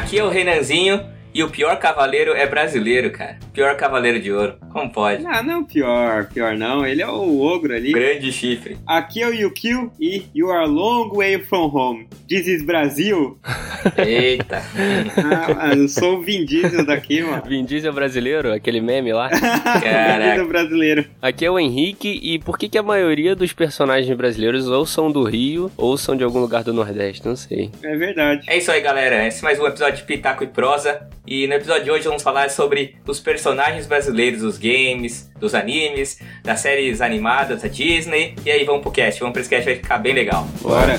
Aqui é o Renanzinho e o pior cavaleiro é brasileiro, cara. Pior cavaleiro de ouro. Como pode? Ah, não, pior, pior não. Ele é o ogro ali. Grande chifre. Aqui é o Yukio e You are long way from home. This is Brasil. Eita. ah, eu sou o Vin Diesel daqui, mano. Vin Diesel brasileiro, aquele meme lá. Vin Diesel brasileiro. Aqui é o Henrique e por que, que a maioria dos personagens brasileiros ou são do Rio ou são de algum lugar do Nordeste? Não sei. É verdade. É isso aí, galera. Esse é mais um episódio de Pitaco e Prosa. E no episódio de hoje vamos falar sobre os personagens brasileiros dos games, dos animes, das séries animadas da Disney. E aí vamos pro cast, vamos pro cast, vai ficar bem legal. Bora!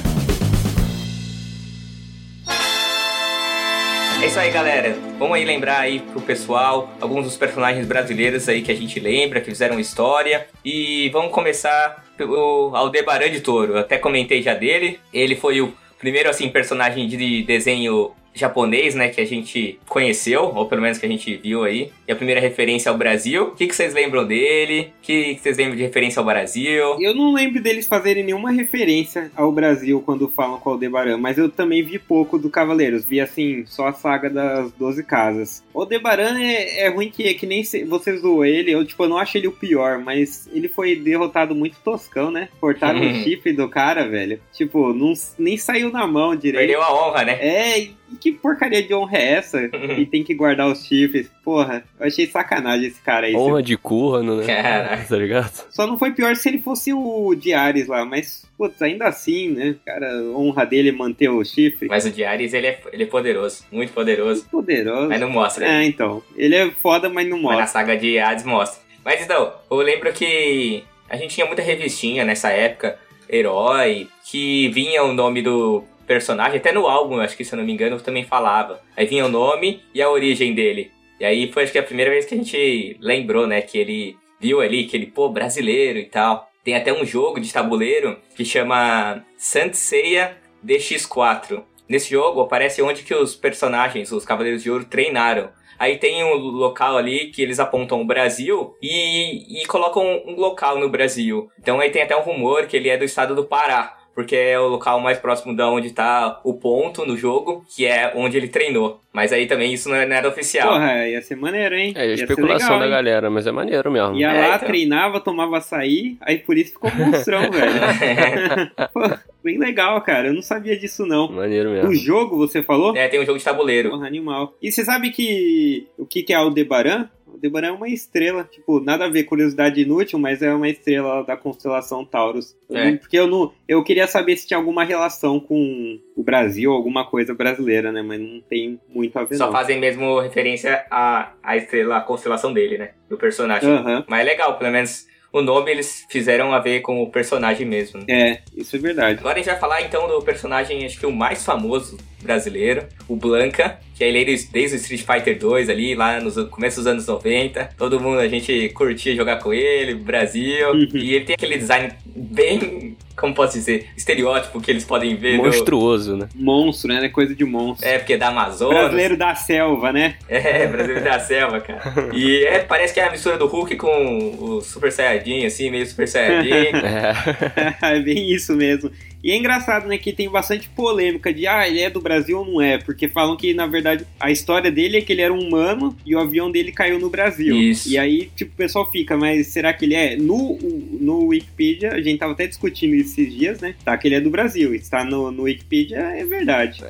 É isso aí, galera. Vamos aí lembrar aí pro pessoal alguns dos personagens brasileiros aí que a gente lembra, que fizeram história. E vamos começar pelo Aldebaran de Toro. Eu até comentei já dele. Ele foi o primeiro assim personagem de desenho japonês, né, que a gente conheceu, ou pelo menos que a gente viu aí. E a primeira referência ao Brasil. O que, que vocês lembram dele? O que, que vocês lembram de referência ao Brasil? Eu não lembro deles fazerem nenhuma referência ao Brasil quando falam com o Aldebaran, mas eu também vi pouco do Cavaleiros. Vi, assim, só a saga das 12 casas. O Aldebaran é, é ruim que, é que nem se, você zoou ele. Eu, tipo, eu não acho ele o pior, mas ele foi derrotado muito toscão, né? Cortaram o chifre do cara, velho. Tipo, não, nem saiu na mão direito. Perdeu a honra, né? É, que porcaria de honra é essa? e tem que guardar os chifres. Porra, eu achei sacanagem esse cara aí. Honra de currano, né? Caraca. Tá ligado? Só não foi pior se ele fosse o Diares lá, mas, putz, ainda assim, né? Cara, honra dele é manter o chifre. Mas o Diares, ele é, ele é poderoso, muito poderoso. Poderoso. Mas não mostra. É, então. Ele é foda, mas não Mas na mostra. saga de Hades mostra. Mas então, eu lembro que a gente tinha muita revistinha nessa época, Herói, que vinha o nome do personagem, até no álbum, acho que se eu não me engano, também falava. Aí vinha o nome e a origem dele. E aí foi acho que a primeira vez que a gente lembrou, né, que ele viu ali, que ele, pô, brasileiro e tal. Tem até um jogo de tabuleiro que chama Saint Seiya DX4. Nesse jogo aparece onde que os personagens, os Cavaleiros de Ouro, treinaram. Aí tem um local ali que eles apontam o Brasil e, e colocam um local no Brasil. Então aí tem até um rumor que ele é do estado do Pará. Porque é o local mais próximo da onde tá o ponto no jogo, que é onde ele treinou. Mas aí também isso não é nada oficial. Porra, ia ser maneiro, hein? É, a Ia ser especulação legal, da hein? galera, mas é maneiro mesmo. Ia É, lá, então. treinava, tomava açaí, aí por isso ficou monstrão, velho. Pô, bem legal, cara. Eu não sabia disso, não. Maneiro O mesmo. jogo, você falou? É, tem um jogo de tabuleiro. Porra, animal. E você sabe que o que, que é Aldebaran? Aldebaran é uma estrela, tipo, nada a ver, curiosidade inútil, mas é uma estrela da constelação Taurus. É. Porque eu não. Eu queria saber se tinha alguma relação com o Brasil, alguma coisa brasileira, né? Mas não tem muito a ver, Só não. fazem mesmo referência à, à estrela, à constelação dele, né? Do personagem. Aham. Mas é legal, pelo menos o nome eles fizeram a ver com o personagem mesmo. né? É, isso é verdade. Agora a gente vai falar então do personagem, acho que o mais famoso brasileiro, o Blanca, que ele é desde o Street Fighter 2 ali, lá no começo dos anos 90. Todo mundo, a gente curtia jogar com ele, Brasil. Uhum. E ele tem aquele design bem, como posso dizer, estereótipo que eles podem ver. no- Monstruoso, né? Monstro, né? Coisa de monstro. É, porque é da Amazônia. Brasileiro da selva, né? É, brasileiro da selva, cara. E é, parece que é a mistura do Hulk com o Super Saiyajin, assim, meio Super Saiyajin. É. é bem isso mesmo. E é engraçado, né, que tem bastante polêmica de, ah, ele é do Brasil ou não é, porque falam que, na verdade, a história dele é que ele era um humano e o avião dele caiu no Brasil. Isso. E aí, tipo, o pessoal fica, mas será que ele é? No, no Wikipedia, a gente tava até discutindo esses dias, né, tá, que ele é do Brasil, está no, no Wikipedia, é verdade.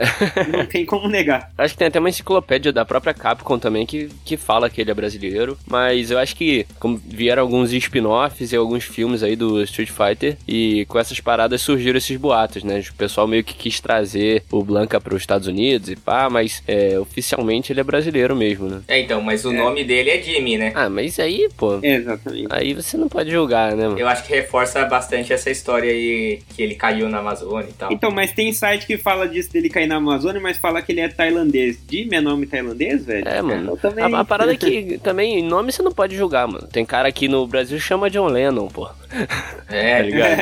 não tem como negar. Acho que tem até uma enciclopédia da própria Capcom também que, que fala que ele é brasileiro. Mas eu acho que como vieram alguns spin-offs e alguns filmes aí do Street Fighter. E com essas paradas surgiram esses boatos, né? O pessoal meio que quis trazer o Blanca para os Estados Unidos e pá, mas é, oficialmente ele é brasileiro mesmo, né? É, então, mas o nome dele é Jimmy, né? Ah, mas aí, pô. É, exatamente. Aí você não pode julgar, né, mano? Eu acho que reforça bastante essa história aí que ele caiu na Amazônia e tal. Então, mas tem site que fala disso dele cair na Amazônia, mas fala que ele é tailandês. Jimmy é nome tailandês, velho? É, mano. Eu também... A, a parada é que também nome você não pode julgar, mano. Tem cara aqui no Brasil que chama John Lennon, pô. Tá É, ligado?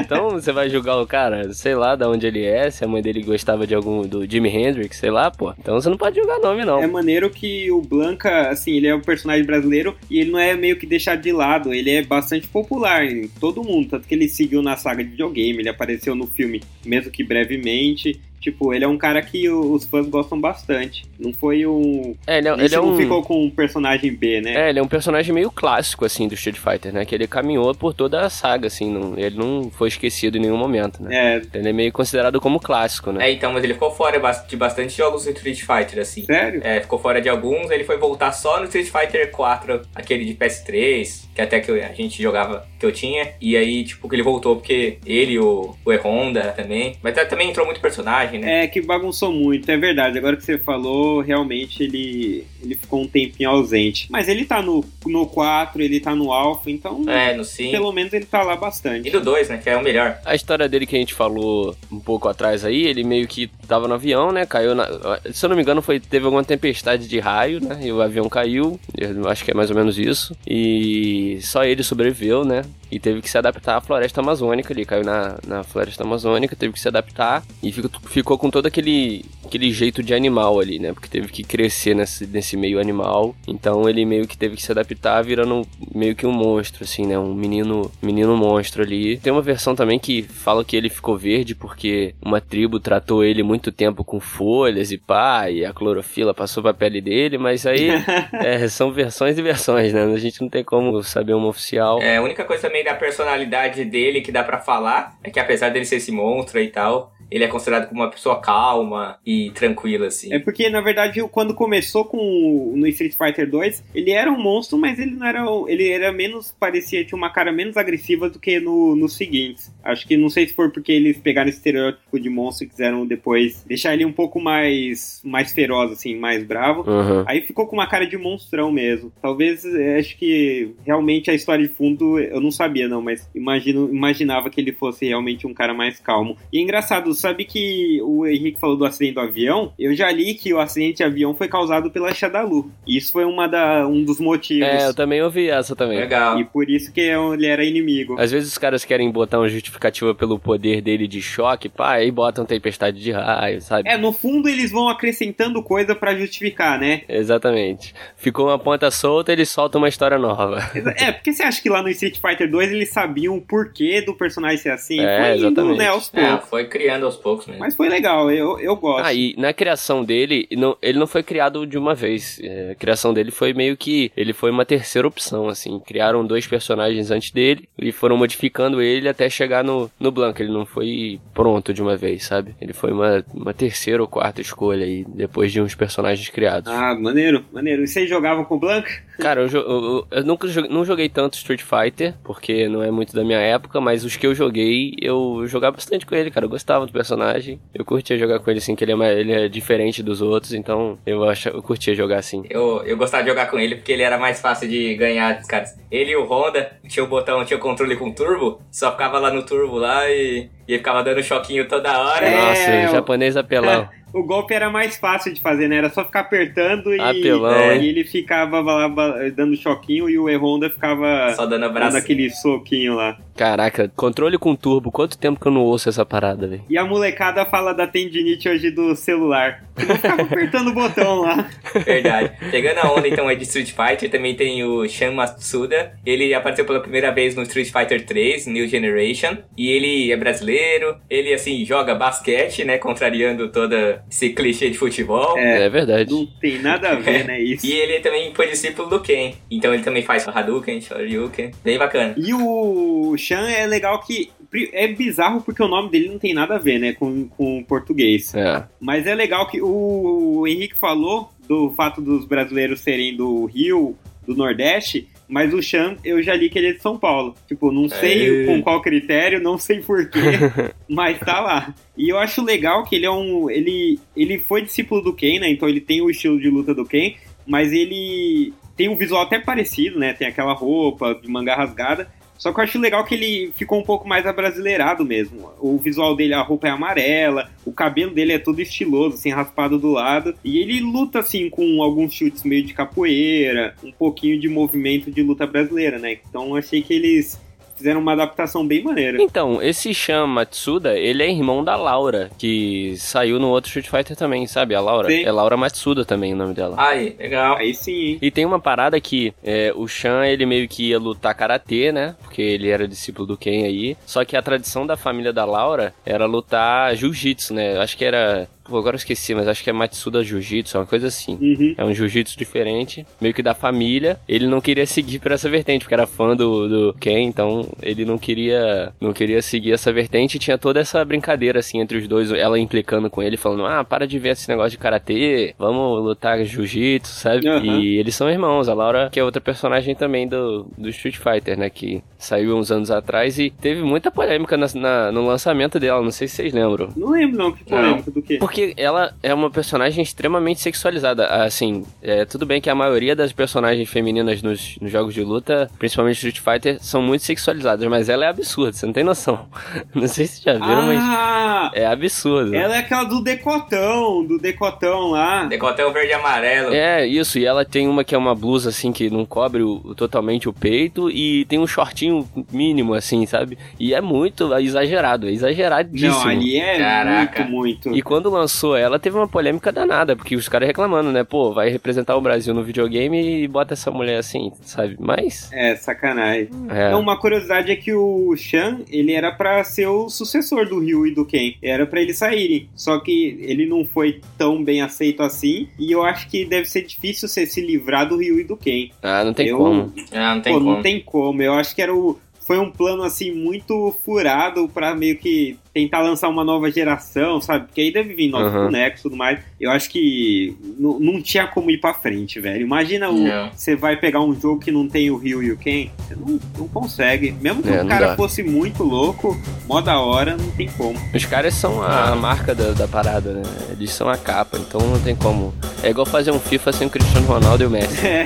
Então você vai julgar o cara, sei lá de onde ele é, se a mãe dele gostava de algum do Jimi Hendrix, sei lá, pô. Então você não pode julgar nome, não. É maneiro que o Blanca, assim, ele é um personagem brasileiro e ele não é meio que deixado de lado, ele é bastante popular em todo mundo, tanto que ele seguiu na saga de videogame, ele apareceu no filme, mesmo que brevemente. Tipo, ele é um cara que os fãs gostam bastante. Não foi um. É, ele, é, ele é não um... ficou com um personagem B, né? É, ele é um personagem meio clássico, assim, do Street Fighter, né? Que ele caminhou por toda a saga, assim. Não, ele não foi esquecido em nenhum momento, né? É. Ele é meio considerado como clássico, né? É, então, mas ele ficou fora de bastante jogos do Street Fighter, assim. Sério? É, ficou fora de alguns, ele foi voltar só no Street Fighter 4, aquele de PS3, que até que a gente jogava, que eu tinha. E aí, tipo, que ele voltou porque ele, o, o E-Honda também. Mas também entrou muito personagem, né? É, que bagunçou muito, é verdade. Agora que você falou, realmente ele, ele ficou um tempinho ausente. Mas ele tá no, no 4, ele tá no Alpha, então. É, no 5. Pelo menos ele tá lá bastante. E do 2, né? Que é o melhor. A história dele que a gente falou um pouco atrás aí, ele meio que tava no avião, né? Caiu na. Se eu não me engano, foi, teve alguma tempestade de raio, né? E o avião caiu. Eu acho que é mais ou menos isso. E só ele sobreviveu, né? E teve que se adaptar à floresta amazônica. Ele caiu na, na floresta amazônica, teve que se adaptar e ficou, ficou com todo aquele, aquele jeito de animal ali, né? Porque teve que crescer nesse, nesse meio animal. Então ele meio que teve que se adaptar virando meio que um monstro, assim, né? Um menino, menino monstro ali. Tem uma versão também que fala que ele ficou verde porque uma tribo tratou ele muito tempo com folhas e pá, e a clorofila passou pra pele dele, mas aí é, são versões e versões, né? A gente não tem como saber uma oficial. É, a única coisa também da personalidade dele que dá para falar é que apesar dele ser esse monstro e tal, ele é considerado como uma pessoa calma e tranquila, assim. É porque, na verdade, quando começou com no Street Fighter 2, ele era um monstro, mas ele não era. Ele era menos. parecia tinha uma cara menos agressiva do que no, nos seguintes. Acho que não sei se for porque eles pegaram esse estereótipo de monstro e quiseram depois deixar ele um pouco mais. mais feroz, assim, mais bravo. Uhum. Aí ficou com uma cara de monstrão mesmo. Talvez, acho que realmente a história de fundo eu não sabia, não, mas imagino, imaginava que ele fosse realmente um cara mais calmo. E é engraçado, sabe que o Henrique falou do acidente do avião? Eu já li que o acidente de avião foi causado pela Shadalu. Isso foi uma da, um dos motivos. É, eu também ouvi essa também. Legal. E por isso que ele era inimigo. Às vezes os caras querem botar uma justificativa pelo poder dele de choque, pá, aí botam tempestade de raio, sabe? É, no fundo eles vão acrescentando coisa para justificar, né? Exatamente. Ficou uma ponta solta, eles soltam uma história nova. É, porque você acha que lá no Street Fighter 2 eles sabiam o porquê do personagem ser assim? É, foi indo, exatamente. né, aos É, foi criando aos poucos mesmo. Mas foi legal, eu, eu gosto. Ah, e na criação dele, não- ele não foi criado de uma vez. É, a criação dele foi meio que. Ele foi uma terceira opção, assim. Criaram dois personagens antes dele e foram modificando ele até chegar no, no Blanco. Ele não foi pronto de uma vez, sabe? Ele foi uma, uma terceira ou quarta escolha aí, depois de uns personagens criados. Ah, maneiro, maneiro. E vocês jogavam com o Blanca? Cara, eu, eu- eu nunca joguei, não joguei tanto Street Fighter, porque não é muito da minha época, mas os que eu joguei, eu jogava bastante com ele, cara. Eu gostava do personagem. Eu curtia jogar com ele, assim, que ele é, mais- ele é diferente dos outros, então eu, acho, eu curtia jogar assim. Eu, eu gostava de jogar com ele porque ele era mais fácil de ganhar dos caras. Ele e o Honda tinha o botão, tinha o controle com turbo, só ficava lá no turbo lá e, e ele ficava dando choquinho toda hora. É, Nossa, o- japonês apelão. O golpe era mais fácil de fazer, né? Era só ficar apertando e, Apelão, é, e ele ficava lá dando choquinho e o E-Honda ficava Só dando dando abraço. aquele soquinho lá. Caraca, controle com turbo, quanto tempo que eu não ouço essa parada, velho? E a molecada fala da tendinite hoje do celular. Eu ficava apertando o botão lá. Verdade. Pegando a onda então aí de Street Fighter, também tem o Shan Matsuda. Ele apareceu pela primeira vez no Street Fighter 3, New Generation. E ele é brasileiro. Ele, assim, joga basquete, né? Contrariando todo esse clichê de futebol. É, verdade. Não tem nada a ver, né? Isso. E ele também foi discípulo do Ken. Então ele também faz Hadouken, Shoryuken. Bem bacana. E o Chan é legal que. É bizarro porque o nome dele não tem nada a ver, né? Com, com o português. É. Mas é legal que o Henrique falou do fato dos brasileiros serem do Rio, do Nordeste, mas o Chan, eu já li que ele é de São Paulo. Tipo, não sei É. com qual critério, não sei porquê, mas tá lá. E eu acho legal que ele é um. Ele, ele foi discípulo do Ken, né? Então ele tem o estilo de luta do Ken, mas ele tem um visual até parecido, né? Tem aquela roupa de manga rasgada. Só que eu acho legal que ele ficou um pouco mais abrasileirado mesmo. O visual dele, a roupa é amarela, o cabelo dele é todo estiloso, assim, raspado do lado. E ele luta, assim, com alguns chutes meio de capoeira, um pouquinho de movimento de luta brasileira, né? Então achei que eles fizeram uma adaptação bem maneira. Então, esse Shan Matsuda, ele é irmão da Laura, que saiu no outro Street Fighter também, sabe? A Laura. Sim. É Laura Matsuda também o nome dela. Aí, legal. Aí sim, hein? E tem uma parada que é, o Shan, ele meio que ia lutar karatê, né? Porque ele era discípulo do Ken aí. Só que a tradição da família da Laura era lutar jiu-jitsu, né? Acho que era. Pô, agora eu esqueci, mas acho que é Matsuda Jiu-Jitsu, uma coisa assim. Uhum. É um jiu-jitsu diferente, meio que da família. Ele não queria seguir por essa vertente, porque era fã do, do Ken, então ele não queria não queria seguir essa vertente. E tinha toda essa brincadeira, assim, entre os dois. Ela implicando com ele, falando, ah, para de ver esse negócio de karatê, vamos lutar jiu-jitsu, sabe? Aham. E eles são irmãos. A Laura, que é outra personagem também do, do Street Fighter, né? Que saiu uns anos atrás e teve muita polêmica na- na- no lançamento dela. Não sei se vocês lembram. Não lembro não, que polêmica do quê? Porque ela é uma personagem extremamente sexualizada. Assim, é, tudo bem que a maioria das personagens femininas nos, nos jogos de luta, principalmente Street Fighter, são muito sexualizadas, mas ela é absurda, você não tem noção. Não sei se já viram, mas Ah! é absurdo. Ela é aquela do decotão, do decotão lá. Decotão verde e amarelo. É, isso, e ela tem uma que é uma blusa assim que não cobre o- o- totalmente o peito e tem um shortinho mínimo assim, sabe? E é muito exagerado, é exageradíssimo. Não, ali é Caraca. muito, muito. E quando lançou ela, teve uma polêmica danada, porque os caras reclamando, né? Pô, vai representar o Brasil no videogame e bota essa mulher assim, sabe? Mas. É, sacanagem. É. Então, uma curiosidade é que o Shan, ele era pra ser o sucessor do Ryu e do Ken. Era pra eles saírem. Só que ele não foi tão bem aceito assim. E eu acho que deve ser difícil você se livrar do Ryu e do Ken. Ah, não tem eu, como. Ah, não tem Pô, como. não tem como. Eu acho que era o. Foi um plano assim muito furado pra meio que tentar lançar uma nova geração, sabe? Porque aí deve vir novos Aham. bonecos e tudo mais. Eu acho que não- tinha como ir pra frente, velho. Imagina você vai pegar um jogo que não tem o Ryu e o Ken, você não, não consegue. Mesmo que É, o cara fosse muito louco, mó da hora, não tem como. Os caras são a, a marca da, da parada, né? Eles são a capa, então não tem como. É igual fazer um FIFA sem o Cristiano Ronaldo e o Messi. É. É.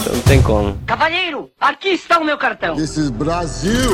Então não tem como. Cavalheiro, aqui está o meu cartão. This is Brasil.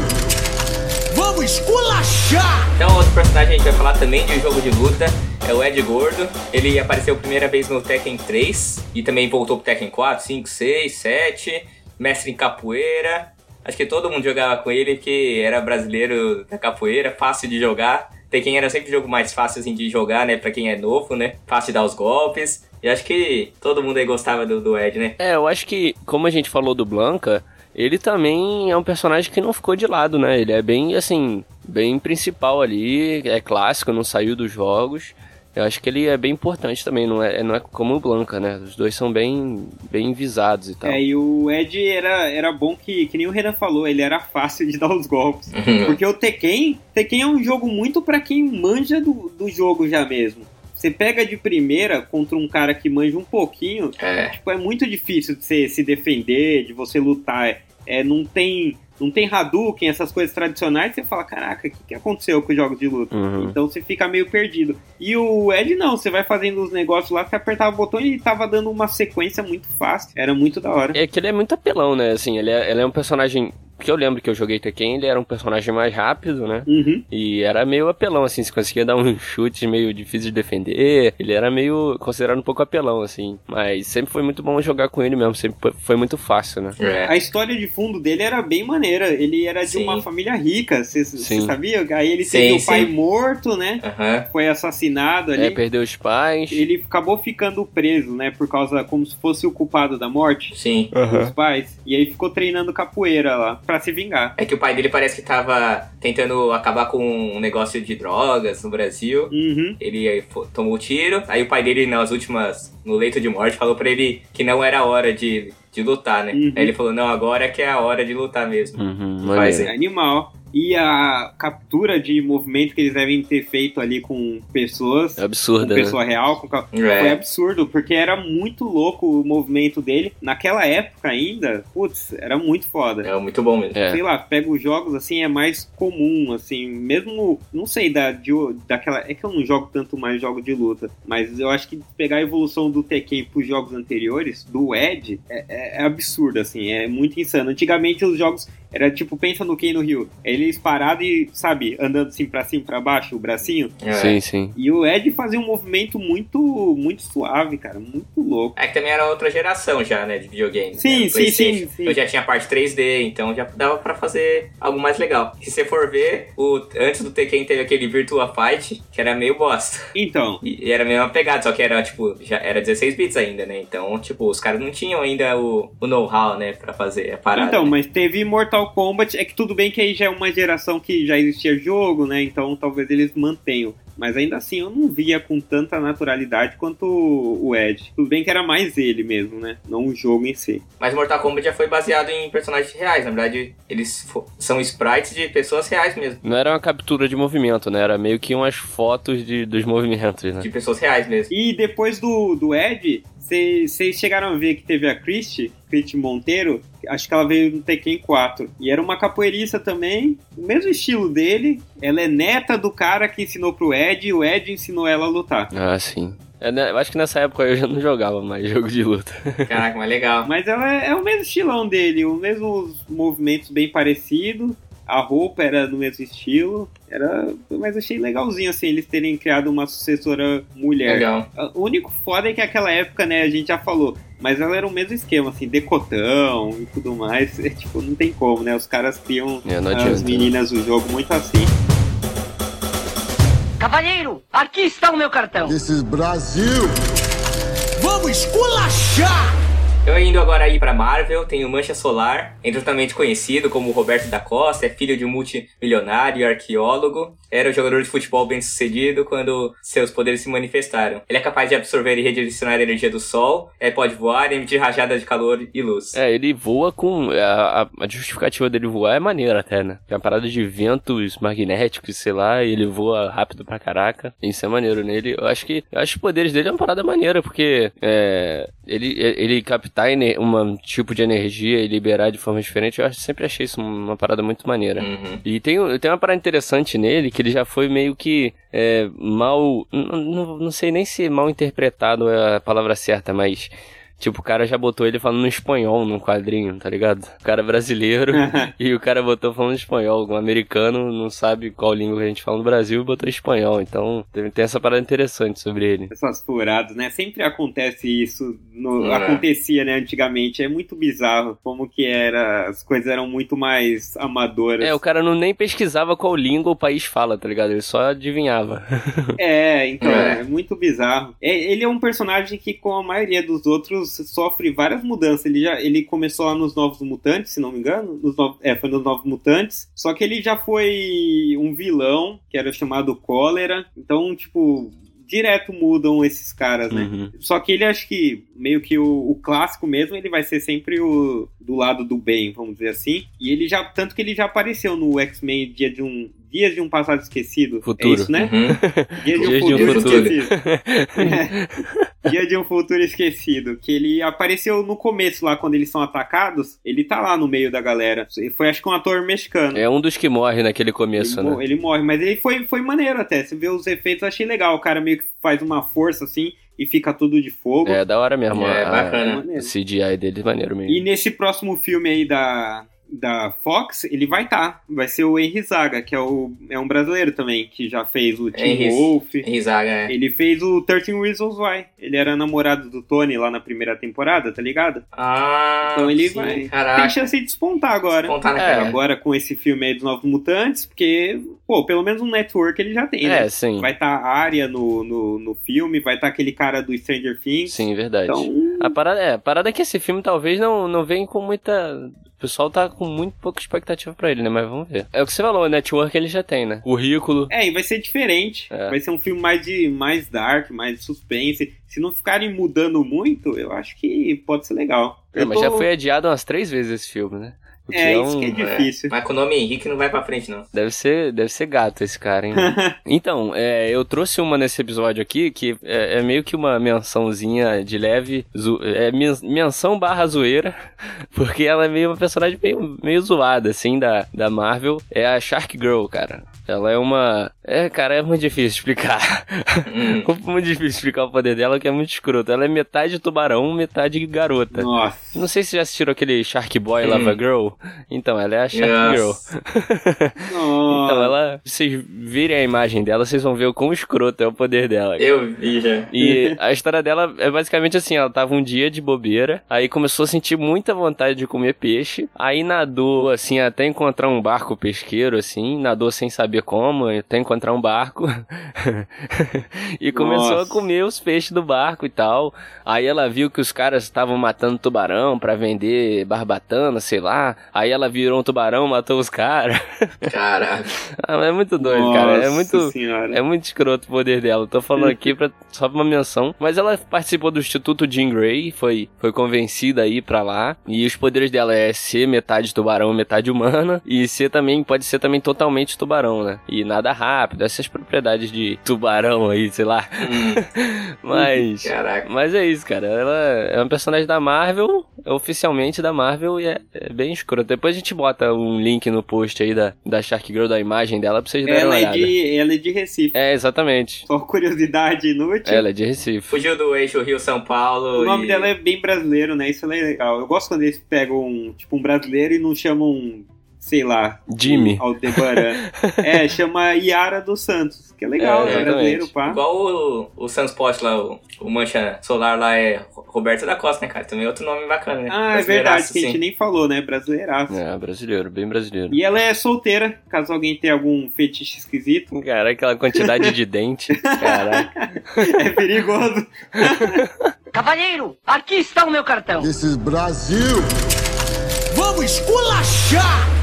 Vamos esculachar! Então, outro personagem que a gente vai falar também de jogo de luta é o Ed Gordo. Ele apareceu a primeira vez no Tekken 3 e também voltou pro Tekken 4, 5, 6, 7. Mestre em capoeira. Acho que todo mundo jogava com ele porque era brasileiro da capoeira, fácil de jogar. Tekken era sempre o jogo mais fácil assim, de jogar, né? Pra quem é novo, né? Fácil de dar os golpes. E acho que todo mundo aí gostava do, do Ed, né? É, eu acho que, como a gente falou do Blanca, ele também é um personagem que não ficou de lado, né? Ele é bem, assim, bem principal ali, é clássico, não saiu dos jogos. Eu acho que ele é bem importante também, não é, não é como o Blanca, né? Os dois são bem, bem visados e tal. É, e o Ed era, era bom que, que nem o Renan falou, ele era fácil de dar os golpes. Porque o Tekken, Tekken é um jogo muito pra quem manja do, do jogo já mesmo. Você pega de primeira contra um cara que manja um pouquinho, É. tipo, é muito difícil de você se defender, de você lutar. É, não tem não tem Hadouken, essas coisas tradicionais, você fala, caraca, o que, que aconteceu com os jogos de luta? Uhum. Então você fica meio perdido. E o Ed não, você vai fazendo os negócios lá, você apertava o botão e ele tava dando uma sequência muito fácil. Era muito da hora. É que ele é muito apelão, né? Assim, ele é, ele é um personagem. Que eu lembro que eu joguei Tekken, ele era um personagem mais rápido, né? Uhum. E era meio apelão, assim, você conseguia dar um chute meio difícil de defender. Ele era meio considerado um pouco apelão, assim. Mas sempre foi muito bom jogar com ele mesmo, sempre foi- muito fácil, né? É. A história de fundo dele era bem maneira. Ele era de Sim. uma família rica, você sabia? Aí ele Sim, teve o pai sim. morto, né? Aham. Foi assassinado ali. É, perdeu os pais. Ele acabou ficando preso, né? Por causa, como se fosse o culpado da morte Sim. dos pais. E aí ficou treinando capoeira lá, pra se vingar. É que o pai dele parece que tava tentando acabar com um negócio de drogas no Brasil. Uhum. Ele aí tomou o tiro. Aí o pai dele, nas últimas, no leito de morte, falou pra ele que não era hora de, de lutar, né? Uhum. Aí ele falou: Não, agora é que é a hora de lutar mesmo. Uhum, maneiro. É animal. E a captura de movimento que eles devem ter feito ali com pessoas. É Com absurda, né? pessoa real, com É. foi absurdo, porque era muito louco o movimento dele. Naquela época ainda, putz, era muito foda. É muito bom mesmo. É. Sei lá, pega os jogos assim, é mais comum, assim, mesmo, não sei, da, de, daquela. É que eu não jogo tanto mais jogo de luta, mas eu acho que pegar a evolução do Tekken pros jogos anteriores, do Ed, é, é, é absurdo, assim, é muito insano. Antigamente os jogos era tipo, pensa no Ken no Ryu, é eles parados e, sabe, andando assim pra cima e pra baixo, o bracinho. É. Sim, sim. E o Ed fazia um movimento muito, muito suave, cara, muito louco. É que também era outra geração já, né, de videogame. Sim, né? sim, sim, sim. Eu já tinha parte 3D, então já dava pra fazer algo mais legal. Se você for ver, o, antes do Tekken teve aquele Virtua Fight, que era meio bosta. Então, E, e era a mesma pegada, só que era, tipo, já era 16 bits ainda, né? Então, tipo, os caras não tinham ainda o, o know-how, né, pra fazer a parada. então, né? mas teve Mortal Kombat, é que tudo bem que aí já é uma geração que já existia jogo, né? Então talvez eles mantenham. Mas ainda assim, eu não via com tanta naturalidade quanto o Ed. Tudo bem que era mais ele mesmo, né? Não o jogo em si. Mas Mortal Kombat já foi baseado em personagens reais, na verdade, eles são sprites de pessoas reais mesmo. Não era uma captura de movimento, né? Era meio que umas fotos de, dos movimentos, né? De pessoas reais mesmo. E depois do, do Ed, vocês chegaram a ver que teve a Christie, Christie Monteiro, acho que ela veio no Tekken 4. E era uma capoeirista também, o mesmo estilo dele. Ela é neta do cara que ensinou pro Ed e o Ed ensinou ela a lutar. Ah, sim. É, né, eu acho que nessa época eu já não jogava mais jogo de luta. Caraca, mas legal. Mas ela é, é o mesmo estilão dele, os mesmos movimentos bem parecidos. A roupa era do mesmo estilo. Era, mas achei legalzinho assim eles terem criado uma sucessora mulher. Legal. O único foda é que aquela época, né, a gente já falou, mas ela era o mesmo esquema, assim, decotão e tudo mais. É, tipo, não tem como, né? Os caras criam É, não as adianta. meninas do jogo muito assim. Cavalheiro, aqui está o meu cartão. This is Brasil. Vamos esculachar! Eu indo agora aí pra Marvel, tem o Mancha Solar, é conhecido como Roberto da Costa, é filho de um multimilionário e arqueólogo. Era um jogador de futebol bem sucedido quando seus poderes se manifestaram. Ele é capaz de absorver e redirecionar a energia do sol, é, pode voar e emitir rajadas de calor e luz. É, ele voa com. A, a- a justificativa dele voar é maneira até, né? É uma parada de ventos magnéticos, sei lá, e ele voa rápido pra caraca. Isso é maneiro nele. Eu acho que. Eu acho que os poderes dele é uma parada maneira, porque é, ele, ele captar um tipo de energia e liberar de forma diferente, eu sempre achei isso uma parada muito maneira. Uhum. E tem, tem uma parada interessante nele, que ele já foi meio que é, mal. n- n- Não sei nem se mal interpretado é a palavra certa, mas. Tipo, o cara já botou ele falando espanhol num quadrinho, tá ligado? O cara é brasileiro e o cara botou falando espanhol. Um americano não sabe qual língua que a gente fala no Brasil e botou espanhol. Então tem, tem essa parada interessante sobre ele. Essas furadas, né? Sempre acontece isso. no- É. Acontecia, né, antigamente. É muito bizarro como que era. As coisas eram muito mais amadoras. É, o cara não nem pesquisava qual língua o país fala, tá ligado? Ele só adivinhava. É, então, É. é, muito bizarro. É, ele é um personagem que, com a maioria dos outros, sofre várias mudanças. Ele já ele começou lá nos Novos Mutantes, se não me engano. Nos novos, é, foi nos Novos Mutantes. Só que ele já foi um vilão, que era chamado Cólera. Então, tipo, direto mudam esses caras, né? Uhum. Só que ele acho que meio que o, o clássico mesmo, ele vai ser sempre o do lado do bem, vamos dizer assim. E ele já tanto que ele já apareceu no X-Men Dia de um Dias de um Passado Esquecido. Futuro. É isso, né? Uhum. Dia de um Dias de um futuro, futuro. esquecido. É. Dia de um futuro esquecido. Que ele apareceu no começo lá, quando eles são atacados. Ele tá lá no meio da galera. Ele Foi acho que um ator mexicano. É um dos que morre naquele começo, ele, né? ele morre, mas ele foi, foi maneiro até. Você vê os efeitos, eu achei legal. O cara meio que faz uma força assim e fica tudo de fogo. É da hora mesmo. É, a- bacana. maneiro. O CGI dele é maneiro mesmo. E nesse próximo filme aí da, da Fox, ele vai estar. Vai ser o Henry Zaga, que é, o, é um brasileiro também, que já fez o Tim Henry- Wolf. Risaga, é. Ele fez o 13 Reasons Why. Ele era namorado do Tony lá na primeira temporada, tá ligado? Ah, Então ele sim, vai. Tem Caraca. chance de despontar agora. Contar na É. cara. Agora com esse filme aí dos Novos Mutantes, porque, pô, pelo menos um network ele já tem, né? É, sim. Vai estar a área no, no, no filme, vai estar aquele cara do Stranger Things. Sim, verdade. Então, A parada, é, a parada é que esse filme talvez não, não venha com muita. O pessoal tá com muito pouca expectativa pra ele, né? Mas vamos ver. É o que você falou, o network ele já tem, né? Currículo. É, e vai ser diferente. É. Vai ser um filme mais de mais dark, mais suspense. Se não ficarem mudando muito, eu acho que pode ser legal. É, Eu mas tô- já foi adiado umas três vezes esse filme, né? É, isso um- que é difícil. Mas com o nome Henrique não vai pra frente, não. Deve ser, deve ser gato esse cara, hein? então, é, eu trouxe uma nesse episódio aqui que é, é meio que uma mençãozinha de leve, zo- é men- menção barra zoeira, porque ela é meio uma personagem meio, meio zoada, assim, da, da Marvel. É a Shark Girl, cara. Ela é uma. É, cara, é muito difícil explicar. Hum. muito difícil explicar o poder dela, que é muito escroto. Ela é metade tubarão, metade garota. Nossa. Não sei se já assistiram aquele Shark Boy Hum. Lava Girl. Então, ela é a Shark Girl. então, ela. Vocês virem a imagem dela, vocês vão ver o quão escroto é o poder dela. Eu vi já. E a história dela é basicamente assim: ela tava um dia de bobeira, aí começou a sentir muita vontade de comer peixe, aí nadou, assim, até encontrar um barco pesqueiro, assim, nadou sem saber como, até encontrar um barco. e começou Nossa. a comer os peixes do barco e tal. Aí ela viu que os caras estavam matando tubarão para vender barbatana, sei lá. Aí ela virou um tubarão, matou os caras. Caraca. ah, é muito doido, Nossa cara. É muito, senhora. é muito escroto o poder dela. Tô falando aqui pra, só pra uma menção. Mas ela participou do Instituto Jean Grey, foi, foi convencida aí pra lá. E os poderes dela é ser metade tubarão, metade humana. E ser também, pode ser também totalmente tubarão, né? E nada rápido, essas propriedades de tubarão aí, sei lá. Hum. mas, Caraca. mas é isso, cara. Ela é uma personagem da Marvel, oficialmente da Marvel, e é, é bem escroto. Depois a gente bota um link no post aí da, da Shark Girl, da imagem dela, pra vocês darem ela uma olhada. É de, ela é de Recife. É, exatamente. Só curiosidade inútil. Ela é de Recife. Fugiu do eixo Rio-São Paulo. O nome e... dela é bem brasileiro, né? Isso é legal. Eu gosto quando eles pegam, um, tipo, um brasileiro e não chamam sei lá, Jimmy Aldebaran. é, chama Yara dos Santos, que é legal, é, brasileiro, pá. Igual o, o Santos Post lá, o, o, Mancha Solar lá é Roberto da Costa, né, cara? Também é outro nome bacana, né? Ah, é verdade, que a gente nem falou, né? Brasileiraço. É, brasileiro, bem brasileiro. E ela é solteira, caso alguém tenha algum fetiche esquisito. Cara, aquela quantidade de dente, caraca. é perigoso. Cavalheiro, aqui está o meu cartão. This is Brasil. Vamos esculachar!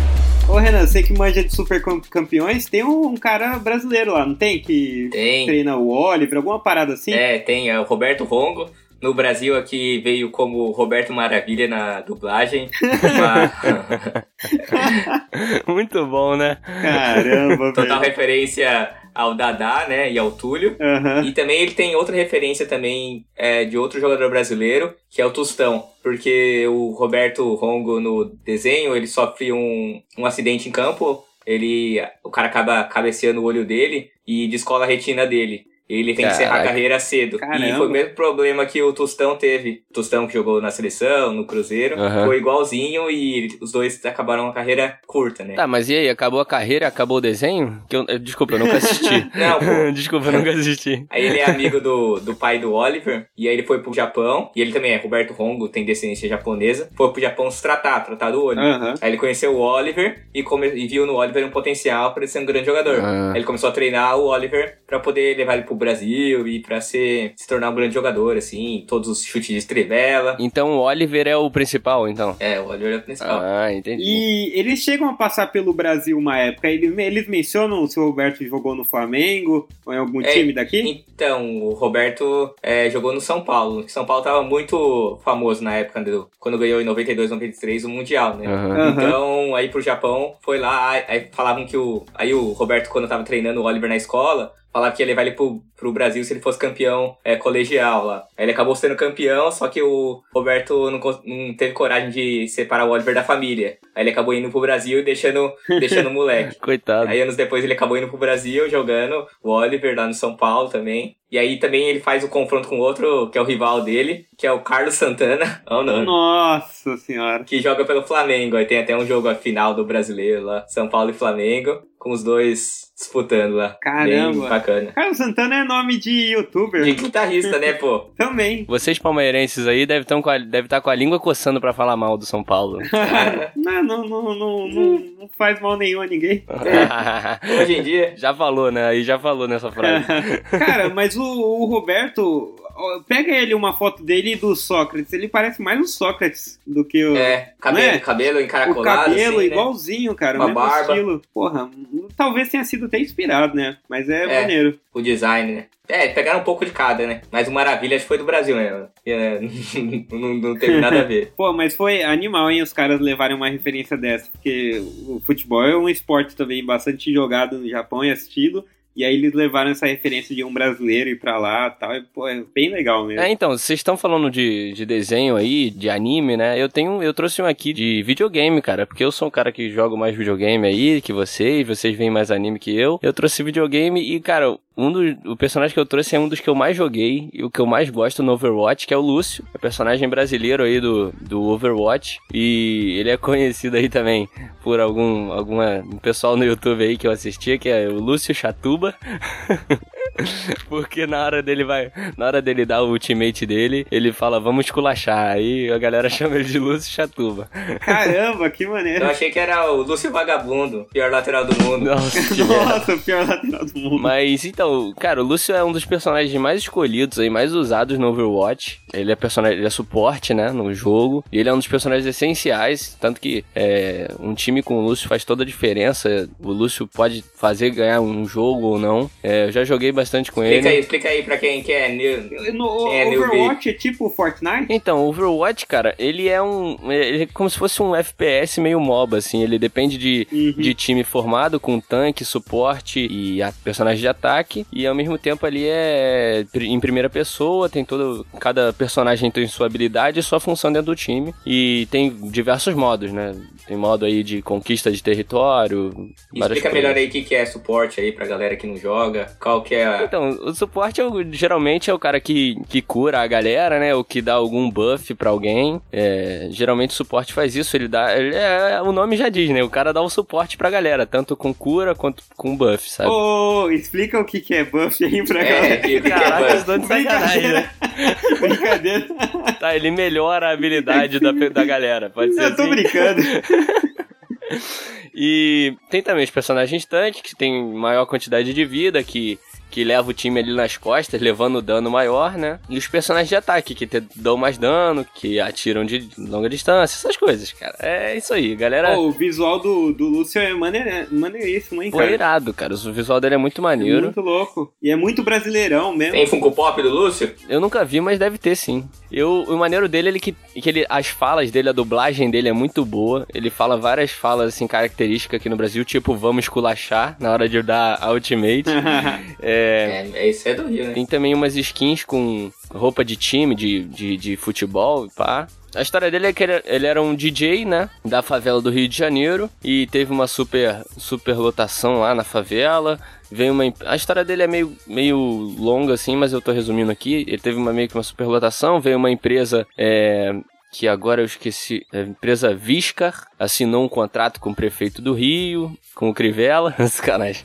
Ô Renan, sei que manja de super campeões, tem um, cara brasileiro lá, não tem? Que tem. treina o Oliver, alguma parada assim? É, tem, é o Roberto Rongo. No Brasil aqui veio como Roberto Maravilha na dublagem. Muito bom, né? Caramba, Total velho. referência ao Dadá, né, e ao Túlio. Uhum. E também ele tem outra referência também é, de outro jogador brasileiro, que é o Tostão. Porque o Roberto Rongo, no desenho, ele sofre um, um acidente em campo. Ele, o cara acaba cabeceando o olho dele e descola a retina dele. Ele tem Caraca. que encerrar a carreira cedo. Caramba. E foi o mesmo problema que o Tostão teve. O Tostão que jogou na seleção, no Cruzeiro, uhum. foi igualzinho e os dois acabaram uma carreira curta, né? Tá, mas e aí? Acabou a carreira, acabou o desenho? Que eu, desculpa, eu nunca assisti. Não, pô. desculpa, eu nunca assisti. Aí ele é amigo do, do pai do Oliver, e aí ele foi pro Japão, e ele também é Roberto Hongo, tem descendência japonesa, foi pro Japão se tratar, tratar do olho. Uhum. Aí ele conheceu o Oliver e, come, e viu no Oliver um potencial para ser um grande jogador. Uhum. Aí ele começou a treinar o Oliver para poder levar ele pro Brasil e para ser se tornar um grande jogador, assim, todos os chutes de estrevela. Então o Oliver é o principal, então? É, o Oliver é o principal. Ah, entendi. E eles chegam a passar pelo Brasil uma época, eles, eles mencionam se o Roberto jogou no Flamengo ou em algum é, time daqui? Então, o Roberto é, jogou no São Paulo. São Paulo tava muito famoso na época, do, quando ganhou em 92, 93 o Mundial, né? Uhum. Então, aí pro Japão, foi lá, aí falavam que o... Aí o Roberto, quando tava treinando o Oliver na escola, falar que ia levar ele pro, pro Brasil se ele fosse campeão é, colegial lá. Aí ele acabou sendo campeão, só que o Roberto não, não, teve coragem de separar o Oliver da família. Aí ele acabou indo pro Brasil e deixando, deixando o moleque. Coitado. Aí anos depois ele acabou indo pro Brasil jogando o Oliver lá no São Paulo também. E aí também ele faz o confronto com outro, que é o rival dele, que é o Carlos Santana. Oh, não. Nossa senhora. Que joga pelo Flamengo. Aí tem até um jogo final do brasileiro lá, São Paulo e Flamengo, com os dois disputando lá. Caramba. Bem bacana. Carlos Santana é nome de youtuber. De guitarrista, né, pô? Também. Vocês palmeirenses aí devem estar com, a, estar com a língua coçando pra falar mal do São Paulo. não, não, não, não, não, faz mal nenhum a ninguém. Hoje em dia. Já falou, né? Aí já falou nessa frase. Cara, mas o, o Roberto, pega ele uma foto dele do Sócrates, ele parece mais um Sócrates do que o. É, cabelo, é? cabelo encaracolado. O cabelo assim, né? igualzinho, né? cara. Uma mesmo barba. estilo. Porra, talvez tenha sido até inspirado, né? Mas é, é maneiro. O design, né? É, pegaram um pouco de cada, né? Mas o Maravilha foi do Brasil, né? É, não, não teve nada a ver. Pô, mas foi animal, hein, os caras levarem uma referência dessa. Porque o futebol é um esporte também bastante jogado no Japão e assistido. E aí eles levaram essa referência de um brasileiro ir pra lá e tal. E, pô, é bem legal mesmo. É, então, vocês estão falando de, de desenho aí, de anime, né? Eu tenho, eu trouxe um aqui de videogame, cara, porque eu sou um cara que joga mais videogame aí que vocês, vocês veem mais anime que eu. Eu trouxe videogame e, cara, um dos, o personagem que eu trouxe é um dos que eu mais joguei e o que eu mais gosto no Overwatch, que é o Lúcio, é personagem brasileiro aí do, do Overwatch. E ele é conhecido aí também por algum alguma, um pessoal no YouTube aí que eu assistia, que é o Lúcio Chatuba. 呵呵 Porque na hora dele vai. Na hora dele dar o ultimate dele, ele fala, vamos esculachar. Aí a galera chama ele de Lúcio Chatuba. Caramba, que maneiro. Eu achei que era o Lúcio Vagabundo, pior lateral do mundo. Nossa, que Nossa, o pior lateral do mundo. Mas então, cara, o Lúcio é um dos personagens mais escolhidos aí, mais usados no Overwatch. Ele é personagem, ele é suporte, né, no jogo. E ele é um dos personagens essenciais, tanto que é, um time com o Lúcio faz toda a diferença. O Lúcio pode fazer ganhar um jogo ou não. É, eu já joguei bastante com Explica ele. aí, explica aí pra quem quer new, No quem é newbie. Overwatch é tipo Fortnite? Então, o Overwatch, cara, ele é um. Ele é como se fosse um FPS meio MOBA, assim. Ele depende de, Uhum. de time formado com tanque, suporte e a personagem de ataque. E ao mesmo tempo ali é em primeira pessoa, tem todo. Cada personagem tem sua habilidade e sua função dentro do time. E tem diversos modos, né? Tem modo aí de conquista de território. Explica coisas. melhor aí o que, que é suporte aí pra galera que não joga. Qual que é a... Então, o suporte é o- geralmente é o cara que, que cura a galera, né? O que dá algum buff pra alguém. É, geralmente o suporte faz isso, ele dá. Ele é, o nome já diz, né? O cara dá o suporte pra galera, tanto com cura quanto com buff, sabe? Ô, explica o que, que é buff aí pra É, galera. que, que, que é Caraca, tô de sacanagem, né? Brincadeira. Tá, ele melhora a habilidade da, da galera, pode ser Eu tô assim? brincando. E tem também os personagens tanque, que tem maior quantidade de vida, que, que leva o time ali nas costas, levando dano maior, né? E os personagens de ataque, que te, dão mais dano, que atiram de longa distância, essas coisas, cara. É isso aí, galera. Ô, o visual do, do Lúcio é maneira- maneiríssimo, hein, Pô, cara? irado, cara. O visual dele é muito maneiro. Muito louco. E é muito brasileirão mesmo. Tem Funko Pop do Lúcio? Eu nunca vi, mas deve ter sim. Eu, o maneiro dele é que, que ele, as falas dele, a dublagem dele é muito boa. Ele fala várias falas assim características aqui no Brasil, tipo vamos esculachar na hora de dar a ultimate. é, É, isso é do Rio, né? Tem também umas skins com roupa de time, de, de, de futebol, pá. A história dele é que ele, era um DJ, né? Da favela do Rio de Janeiro. E teve uma super, super lotação lá na favela. Veio uma. A história dele é meio, meio longa, assim, mas eu tô resumindo aqui. Ele teve uma meio que uma super lotação. Veio uma empresa. É, que agora eu esqueci, a empresa Viscar assinou um contrato com o prefeito do Rio, com o Crivella, sacanagem.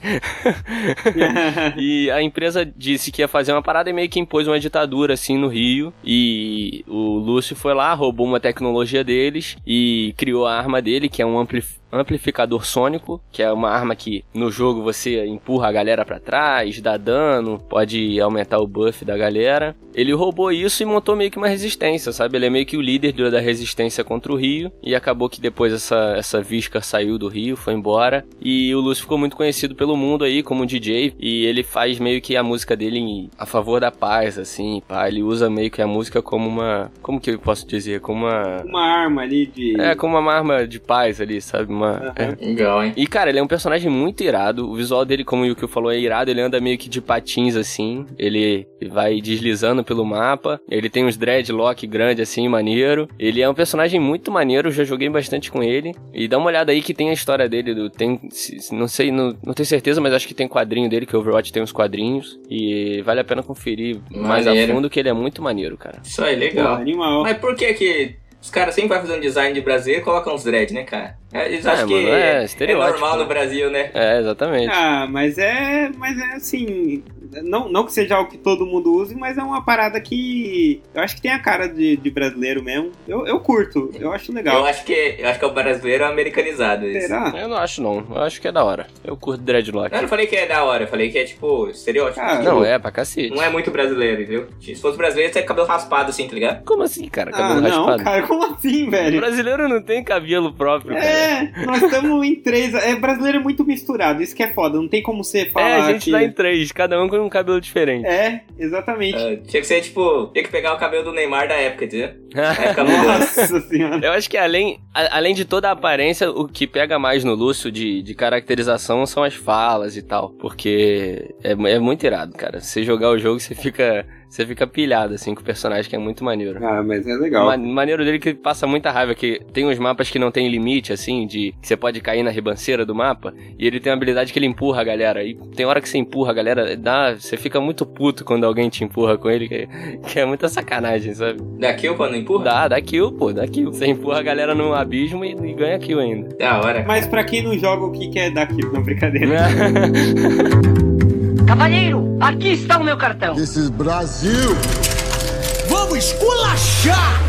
e a empresa disse que ia fazer uma parada e meio que impôs uma ditadura assim no Rio. E o Lúcio foi lá, roubou uma tecnologia deles e criou a arma dele, que é um amplificador amplificador sônico, que é uma arma que no jogo você empurra a galera pra trás, dá dano, pode aumentar o buff da galera. Ele roubou isso e montou meio que uma resistência, sabe? Ele é meio que o líder da resistência contra o Rio e acabou que depois essa essa Visca saiu do Rio, foi embora e o Lúcio ficou muito conhecido pelo mundo aí como DJ e ele faz meio que a música dele em- a favor da paz, assim, pá. Ele usa meio que a música como uma, como que eu posso dizer, como uma Uma arma ali de. é, como uma arma de paz ali, sabe? Uma, é. Legal, hein? E, cara, ele é um personagem muito irado. O visual dele, como o Yukio falou, é irado. Ele anda meio que de patins, assim. Ele vai deslizando pelo mapa. Ele tem uns dreadlock grande, assim, maneiro. Ele é um personagem muito maneiro. Eu já joguei bastante com ele. E dá uma olhada aí que tem a história dele. Do, tem, não sei, não, não tenho certeza, mas acho que tem quadrinho dele, que o Overwatch tem uns quadrinhos. E vale a pena conferir mais a Maneiro. fundo, que ele é muito maneiro, cara. Isso aí, Pô, legal. animal. Mas por que que os caras sempre vão fazer um design de brasileiro e colocam uns dread, né, cara? Eles É, acham que mano, é é, estereótipo, normal né? no Brasil, né? É, exatamente. Ah, mas é. Mas é assim. Não, não que seja algo que todo mundo use, mas é uma parada que. Eu acho que tem a cara de, de brasileiro mesmo. Eu, eu curto, eu acho legal. Eu acho que eu acho que é o brasileiro americanizado. Isso. Será? Eu não acho, não. Eu acho que é da hora. Eu curto dreadlock. Eu não falei que é da hora, eu falei que é tipo estereótipo. Ah, Não, é pra cacete. Não é muito brasileiro, entendeu? Se fosse brasileiro, teria cabelo raspado assim, tá ligado? Como assim, cara? Ah, Cabelo não, raspado? cara, como assim, O velho? brasileiro não tem cabelo próprio, cara. É, nós estamos em três. É, brasileiro é muito misturado, isso que é foda. Não tem como você falar. É, a gente que... dá em três, cada um com um cabelo diferente. É, exatamente. Ah, tinha que ser tipo, tinha que pegar o cabelo do Neymar da época, entendeu? época. Nossa senhora. Eu acho que além, a- além de toda a aparência, o que pega mais no Lúcio de, de caracterização são as falas e tal. Porque é, é muito irado, cara. Você jogar o jogo, você fica, você fica pilhado, assim, com o personagem, que é muito maneiro. Ah, mas é legal. Ma- maneiro dele que passa muita raiva, que tem uns mapas que não tem limite, assim, de que você pode cair na ribanceira do mapa, e ele tem uma habilidade que ele empurra a galera. E tem hora que você empurra a galera, dá, você fica muito puto quando alguém te empurra com ele, que, que é muita sacanagem, sabe? Da kill quando empurra? Dá, dá kill, pô, dá kill. Você empurra a galera no abismo e, e ganha kill ainda. Da hora. Mas pra quem não joga, o que que é daqui? Não, brincadeira. Cavalheiro, aqui está o meu cartão. This is Brasil. Vamos esculachar!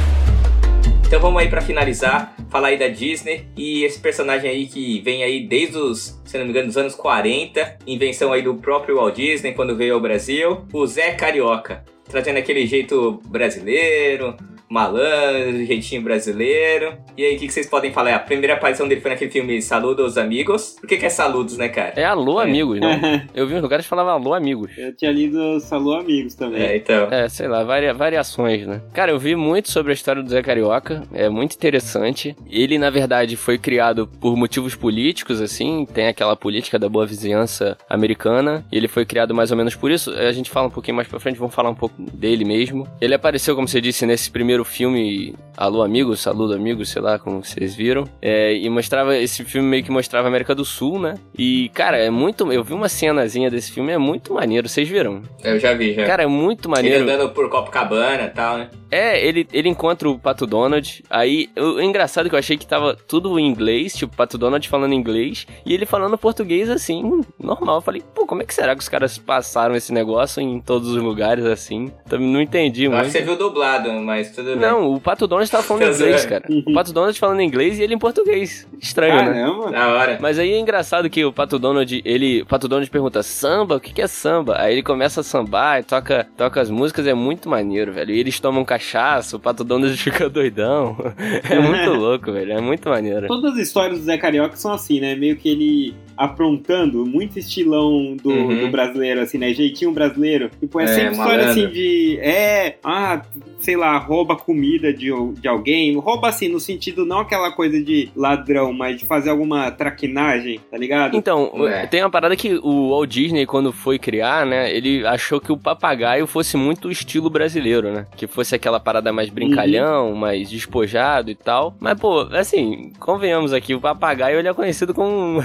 Então vamos aí pra finalizar, falar aí da Disney e esse personagem aí que vem aí desde os, se não me engano, dos anos 40, invenção aí do próprio Walt Disney quando veio ao Brasil, o Zé Carioca, trazendo aquele jeito brasileiro, malandro, jeitinho brasileiro. E aí, o que, que vocês podem falar? A primeira aparição dele foi naquele filme Saludos Amigos. Por que, que é Saludos, né, cara? É alô, É. amigos, né? Eu vi uns lugares que falavam alô, amigos. Eu tinha lido Salô Amigos também. É, então. É, sei lá, varia- variações, né? Cara, eu vi muito sobre a história do Zé Carioca, é muito interessante. Ele, na verdade, foi criado por motivos políticos, assim, tem aquela política da boa vizinhança americana, e ele foi criado mais ou menos por isso. A gente fala um pouquinho mais pra frente, vamos falar um pouco dele mesmo. Ele apareceu, como você disse, nesse primeiro filme, Alô Amigos, Saludo Amigos, sei lá como vocês viram, é, e mostrava, esse filme meio que mostrava a América do Sul, né? E, cara, é muito, eu vi uma cenazinha desse filme, é muito maneiro, vocês viram? Eu já vi, já. Cara, é muito Ele maneiro. andando por Copacabana e tal, né? É, ele, ele encontra o Pato Donald. Aí, o, engraçado é que eu achei que tava tudo em inglês, tipo, Pato Donald falando inglês, e ele falando português assim, normal. Eu falei, pô, como é que será que os caras passaram esse negócio em todos os lugares assim? Também não entendi Eu acho que você viu dublado, mas tudo bem. Não, o Pato Donald tava falando inglês, sei. cara. O Pato Donald falando inglês e ele em português. Estranho, né? Caramba. Da hora. Mas aí é engraçado que o Pato Donald, ele. O Pato Donald pergunta, samba? O que, que é samba? Aí ele começa a sambar e toca, toca as músicas, é muito maneiro, velho. E eles tomam cachaça, o Pato Donald fica doidão. É muito louco, velho. É muito maneiro. Todas as histórias do Zé Carioca são assim, né? Meio que ele aprontando, muito estilão do, Uhum. do brasileiro, assim, né? Jeitinho brasileiro. Tipo, é, É, sempre história assim de. É, ah, sei lá, rouba comida de, de alguém. Rouba assim, no sentido não aquela coisa de ladrão, mas de fazer alguma traquinagem, tá ligado? Então, É. tem uma parada que o Walt Disney, quando foi criar, né, ele achou que o papagaio fosse muito o estilo brasileiro, né? Que fosse aquela parada mais brincalhão, mais despojado e tal. Mas, pô, assim, convenhamos aqui, o papagaio ele é conhecido como um,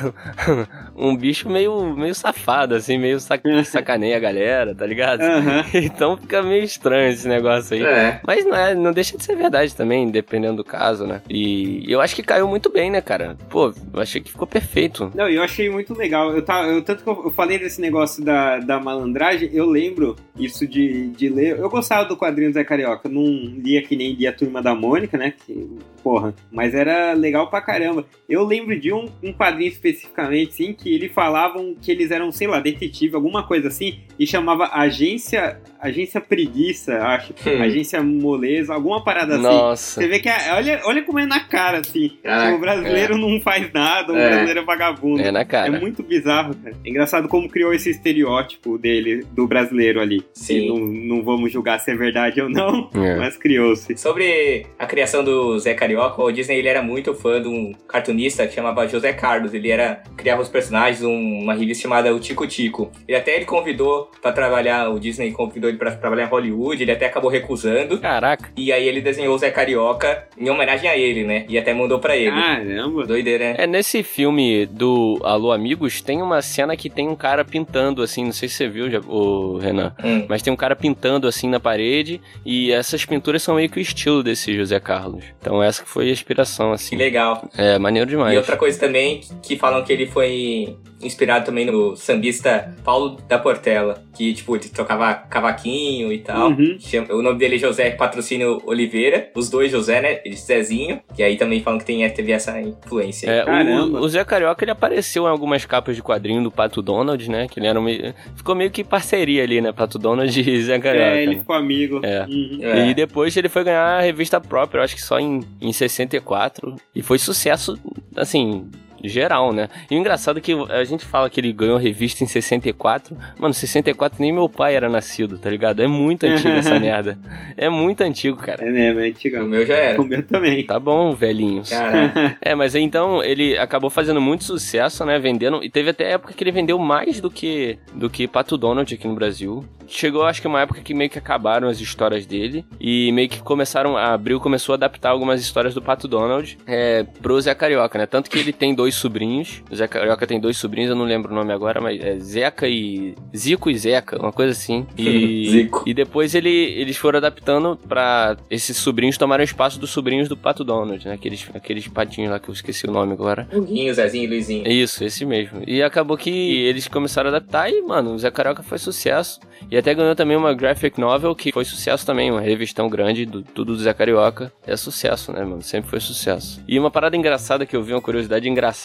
um bicho meio, meio safado, assim, meio sac sacaneia a galera, tá ligado? Aham. Então fica meio estranho esse negócio aí. É. Mas não, é, não deixa de ser verdade também, dependendo do caso, né? E eu acho que caiu muito bem, né, cara? Pô, eu achei que ficou perfeito. Não, eu achei muito legal. Eu, tava, eu tanto que eu, falei desse negócio da, da malandragem, eu lembro isso de, de ler. Eu gostava do quadrinho do Zé Carioca. Não lia que nem lia a Turma da Mônica, né? Que, porra, mas era legal pra caramba. Eu lembro de um, um quadrinho especificamente, sim, que eles falavam que eles eram, sei lá, detetive, alguma coisa assim, e chamava Agência Agência Preguiça, acho. Hum. Agência Moleza, alguma parada assim. Nossa. Você vê que, é- olha, olha como é na cara, assim. Caraca, o brasileiro não faz nada, o É. brasileiro é vagabundo. É na É cara. muito bizarro, cara. É engraçado como criou esse estereótipo dele, do brasileiro ali. Sim. Não, não vamos julgar se é verdade ou não, É. mas criou-se. Sobre a criação do Zé Carioca, o Disney ele era muito fã de um cartunista que chamava José Carlos. Ele era criava os personagens um- uma revista chamada O Tico Tico. Ele até ele convidou pra trabalhar, o Disney convidou ele pra trabalhar em Hollywood, ele até acabou recusando. Caraca. E aí ele desenhou o Zé Carioca em homenagem a ele, né? E até mandou pra ele. Caramba. Doideira, né? É, nesse filme do Alô Amigos, tem uma cena que tem um cara pintando, assim, não sei se você viu, já, o Renan, Hum. mas tem um cara pintando, assim, na parede, e essas pinturas são meio que o estilo desse José Carlos. Então essa que foi a inspiração, Que assim. legal. É, maneiro demais. E outra coisa também que falam que ele foi inspirado também no sambista Paulo da Portela, que tipo, ele tocava cavaquinho e tal. Uhum. Chama- O nome dele é José Patrocínio Oliveira, os dois José, né? Ele Zezinho, e aí também falam que tem, teve essa influência. É, Caramba. o, o Zé Carioca ele apareceu em algumas capas de quadrinho do Pato Donald, né? Que ele era meio, ficou meio que parceria ali, né? Pato Donald e Zé Carioca. É, ele né? ficou amigo. É. Uhum. É. E depois ele foi ganhar a revista própria, eu acho que só em, em 64. E foi sucesso, assim, geral, né? E o engraçado é que a gente fala que ele ganhou revista em 64. Mano, 64 nem meu pai era nascido, tá ligado? É muito antigo essa merda. É muito antigo, cara. É mesmo, é antigo. O meu já era. O meu também. Tá bom, velhinhos. Cara, É, mas aí, então ele acabou fazendo muito sucesso, né? Vendendo. E teve até época que ele vendeu mais do que do que Pato Donald aqui no Brasil. Chegou, acho que uma época que meio que acabaram as histórias dele. E meio que começaram. A Abril começou a adaptar algumas histórias do Pato Donald é, pro Zé Carioca, né? Tanto que ele tem dois sobrinhos. O Zé Carioca tem dois sobrinhos, eu não lembro o nome agora, mas é Zeca e. Zico e Zeca, uma coisa assim. E, Zico. e depois ele, eles foram adaptando pra esses sobrinhos tomarem o espaço dos sobrinhos do Pato Donald, né? Aqueles, aqueles patinhos lá que eu esqueci o nome agora. Huguinho, Zezinho e Luizinho. Isso, esse mesmo. E acabou que eles começaram a adaptar e, mano, o Zé Carioca foi sucesso. E até ganhou também uma graphic novel que foi sucesso também, uma revistão grande do tudo do Zé Carioca. É sucesso, né, mano? Sempre foi sucesso. E uma parada engraçada que eu vi, uma curiosidade engraçada,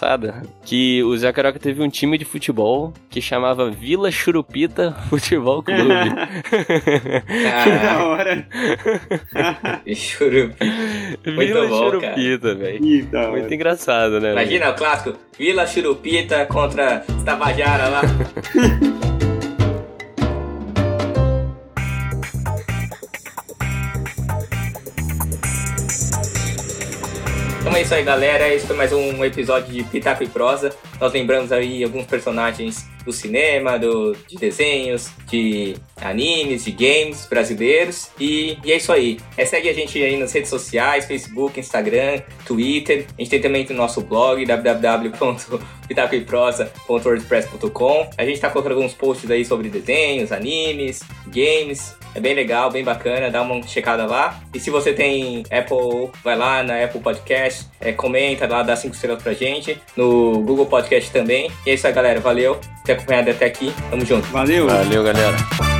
que o Zé Carioca teve um time de futebol que chamava Vila Churupita Futebol Clube. Que da hora. churupi. Vila bom. Churupita, velho. Muito engraçado, né? velho? Imagina o clássico Vila Churupita contra Tabajara lá. é isso aí, galera. Esse foi mais um episódio de Pitaco e Prosa. Nós lembramos aí alguns personagens do cinema, do, de desenhos, de animes, de games brasileiros. E, e é isso aí. É, segue a gente aí nas redes sociais, Facebook, Instagram, Twitter. A gente tem também o nosso blog, www.pitacoeprosa.wordpress.com. A gente tá colocando alguns posts aí sobre desenhos, animes, games. É bem legal, bem bacana, dá uma checada lá. E se você tem Apple, vai lá na Apple Podcast, é, comenta lá, dá 5 estrelas pra gente. No Google Podcast também. E é isso aí, galera. Valeu por ter acompanhado até aqui. Tamo junto. Valeu. Valeu, galera.